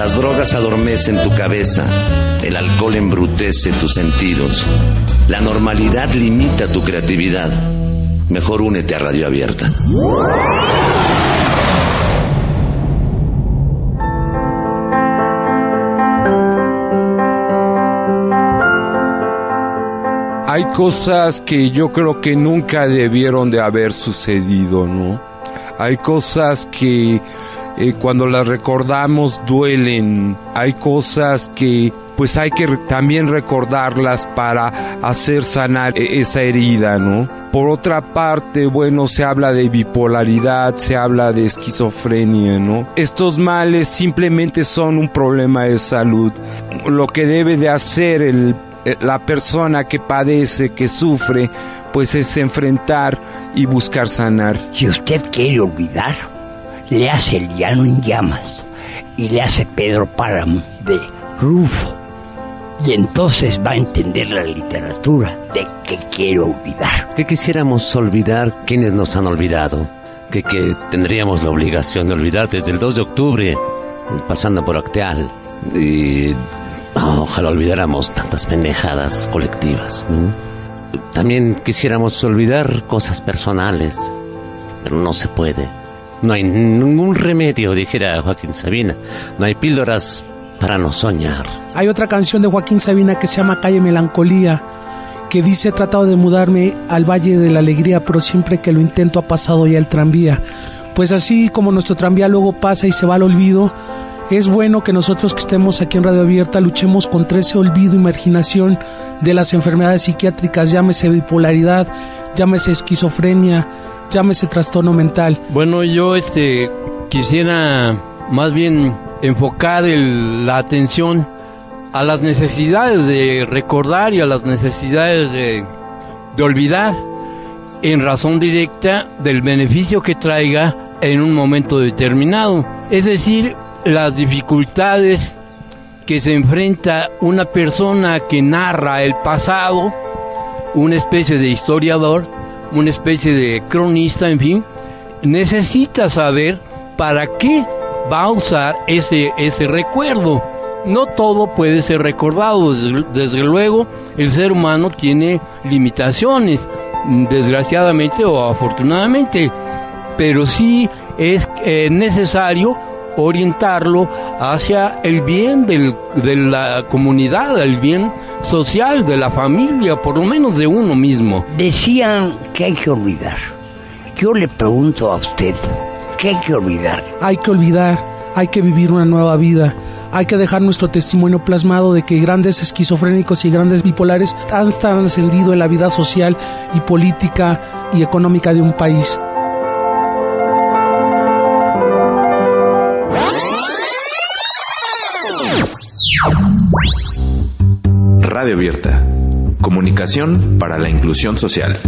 Las drogas adormecen tu cabeza, el alcohol embrutece tus sentidos, la normalidad limita tu creatividad. Mejor únete a Radio Abierta. hay cosas que yo creo que nunca debieron de haber sucedido, ¿no? Hay cosas que eh, cuando las recordamos duelen, hay cosas que pues hay que también recordarlas para hacer sanar e-, esa herida, ¿no? Por otra parte, bueno, se habla de bipolaridad, se habla de esquizofrenia, ¿no? Estos males simplemente son un problema de salud. Lo que debe de hacer eh, la persona que padece, que sufre, pues es enfrentar y buscar sanar. Si usted quiere olvidar, le hace el llano en llamas y le hace Pedro Páramo de Rufo. Y entonces va a entender la literatura de que quiere olvidar. Que quisiéramos olvidar quienes nos han olvidado. Que, que tendríamos la obligación de olvidar desde el 2 de octubre, pasando por Acteal. Y ojalá olvidáramos tantas pendejadas colectivas. También quisiéramos olvidar cosas personales, pero no se puede. No hay ningún remedio, dijera Joaquín Sabina. No hay píldoras para no soñar. Hay otra canción de Joaquín Sabina que se llama Calle Melancolía, que dice, he tratado de mudarme al Valle de la Alegría, pero siempre que lo intento ha pasado ya el tranvía. Pues así como nuestro tranvía luego pasa y se va al olvido, es bueno que nosotros que estemos aquí en Radio Abierta luchemos contra ese olvido y marginación de las enfermedades psiquiátricas, llámese bipolaridad, llámese esquizofrenia, llámese trastorno mental. Bueno, yo este quisiera más bien enfocar la atención a las necesidades de recordar y a las necesidades de, de olvidar en razón directa del beneficio que traiga en un momento determinado. Es decir, las dificultades que se enfrenta una persona que narra el pasado, una especie de historiador, una especie de cronista, en fin, necesita saber para qué va a usar ese, ese recuerdo. No todo puede ser recordado, desde, luego el ser humano tiene limitaciones, desgraciadamente o afortunadamente, pero sí es eh, necesario orientarlo hacia el bien de la comunidad, el bien social, de la familia, por lo menos de uno mismo. Decían que hay que olvidar. Yo le pregunto a usted, ¿qué hay que olvidar? Hay que olvidar, hay que vivir una nueva vida. Hay que dejar nuestro testimonio plasmado de que grandes esquizofrénicos y grandes bipolares han trascendido en la vida social y política y económica de un país. Radio Abierta. Comunicación para la inclusión social.